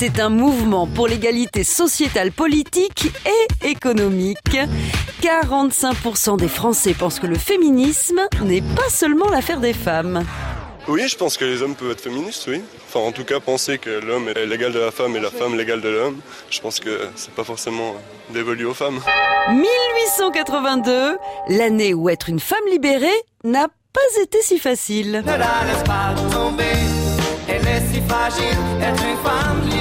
C'est un mouvement pour l'égalité sociétale, politique et économique. 45% des Français pensent que le féminisme n'est pas seulement l'affaire des femmes. Oui, je pense que les hommes peuvent être féministes, oui. Enfin, en tout cas, penser que l'homme est l'égal de la femme et la femme l'égal de l'homme, je pense que c'est pas forcément dévolu aux femmes. 1882, l'année où être une femme libérée n'a pas été si facile. Ne la laisse pas tomber, elle est si fragile, être une femme libérée.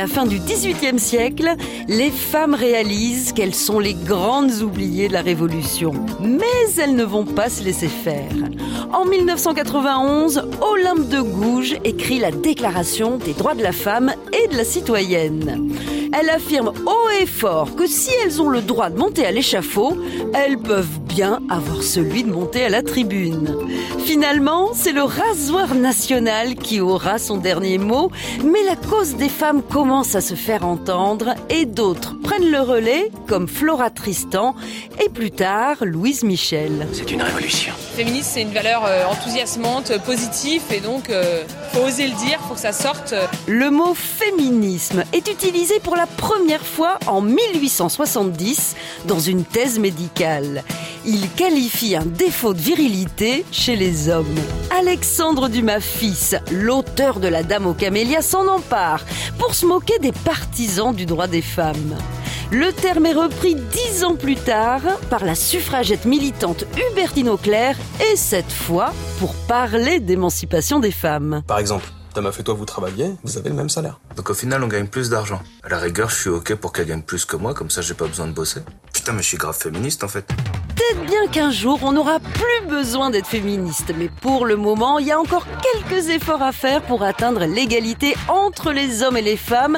La fin du XVIIIe siècle, les femmes réalisent qu'elles sont les grandes oubliées de la Révolution. Mais elles ne vont pas se laisser faire. En 1991, Olympe de Gouges écrit la Déclaration des droits de la femme et de la citoyenne. Elle affirme haut et fort que si elles ont le droit de monter à l'échafaud, elles peuvent bien avoir celui de monter à la tribune. Finalement, c'est le rasoir national qui aura son dernier mot, mais la cause des femmes commence à se faire entendre et d'autres prennent le relais, comme Flora Tristan et plus tard Louise Michel. C'est une révolution. Féministe, c'est une valeur euh, enthousiasmante, positive, et donc euh, faut oser le dire, faut que ça sorte. Le mot féminisme est utilisé pour la première fois en 1870 dans une thèse médicale. Il qualifie un défaut de virilité chez les hommes. Alexandre Dumas fils, l'auteur de La Dame aux camélias, s'en empare pour se moquer des partisans du droit des femmes. Le terme est repris dix ans plus tard par la suffragette militante Hubertine Auclair et cette fois pour parler d'émancipation des femmes. Par exemple, ta meuf et toi vous travaillez, vous avez le même salaire. Donc au final, on gagne plus d'argent. À la rigueur, je suis ok pour qu'elle gagne plus que moi, comme ça j'ai pas besoin de bosser. Putain, mais je suis grave féministe en fait. Peut-être bien qu'un jour on n'aura plus besoin d'être féministe, mais pour le moment, il y a encore quelques efforts à faire pour atteindre l'égalité entre les hommes et les femmes.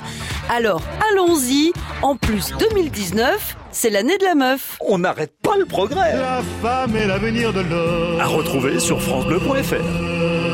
Alors allons-y, en plus 2019, c'est l'année de la meuf. On n'arrête pas le progrès. La femme est l'avenir de l'homme. À retrouver sur FranceBleu.fr.